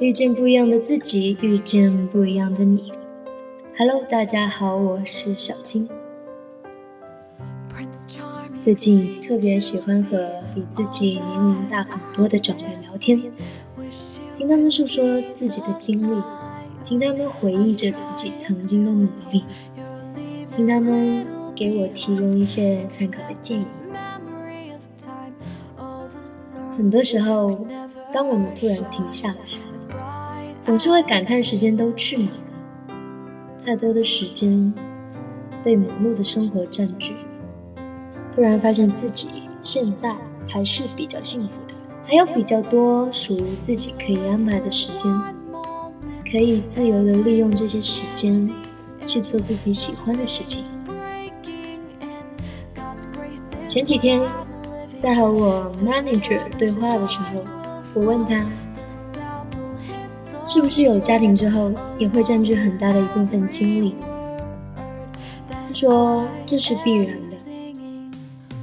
遇见不一样的自己，遇见不一样的你。Hello，大家好，我是小青。最近特别喜欢和比自己年龄大很多的长辈聊天，听他们诉说自己的经历，听他们回忆着自己曾经的努力，听他们给我提供一些参考的建议。很多时候，当我们突然停下来，总是会感叹时间都去哪了。太多的时间被忙碌的生活占据，突然发现自己现在还是比较幸福的，还有比较多属于自己可以安排的时间，可以自由的利用这些时间去做自己喜欢的事情。前几天。在和我 manager 对话的时候，我问他，是不是有了家庭之后也会占据很大的一部分精力？他说这是必然的。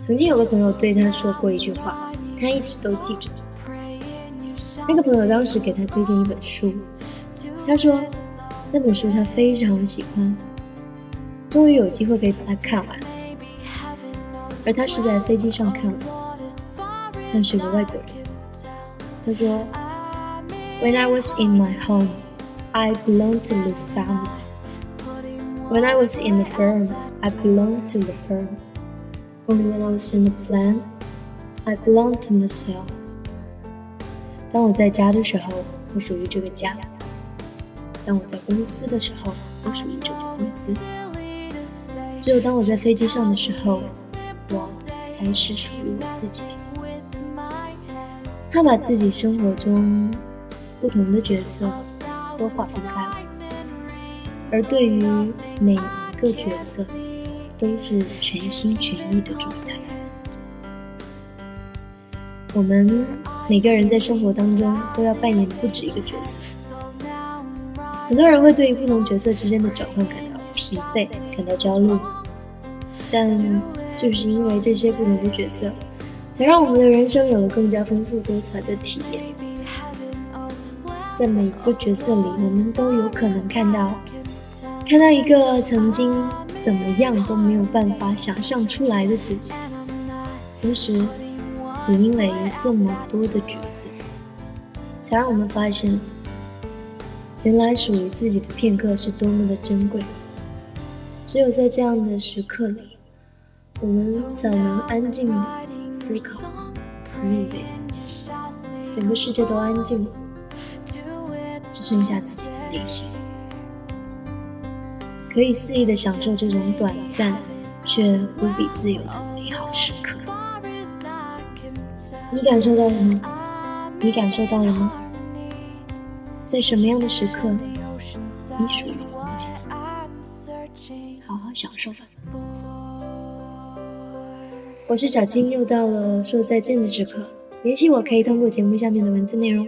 曾经有个朋友对他说过一句话，他一直都记着。那个朋友当时给他推荐一本书，他说那本书他非常喜欢，终于有机会可以把它看完，而他是在飞机上看的。他是个外国人。他说 ：“When I was in my home, I belonged to this family. When I was in the firm, I belonged to the firm. Only when I was in the plane, I belonged to myself.” 当我在家的时候，我属于这个家；当我在公司的时候，我属于这个公司。只有当我在飞机上的时候，我才是属于我自己的。他把自己生活中 不同的角色都划分开了，而对于每一个角色都是全心全意的状态。我们每个人在生活当中都要扮演不止一个角色，很多人会对于不同角色之间的转换感到疲惫、感到焦虑，但就是因为这些不同的角色。才让我们的人生有了更加丰富多彩的体验。在每一个角色里，我们都有可能看到，看到一个曾经怎么样都没有办法想象出来的自己。同时，也因为这么多的角色，才让我们发现，原来属于自己的片刻是多么的珍贵。只有在这样的时刻里，我们才能安静的。思考，面对自己，整个世界都安静了，剩下自己的内心，可以肆意的享受这种短暂却无比自由的美好时刻。你感受到了吗？你感受到了吗？在什么样的时刻，你属于自己？好好享受吧。我是小金，又到了说再见的时刻。联系我可以通过节目下面的文字内容。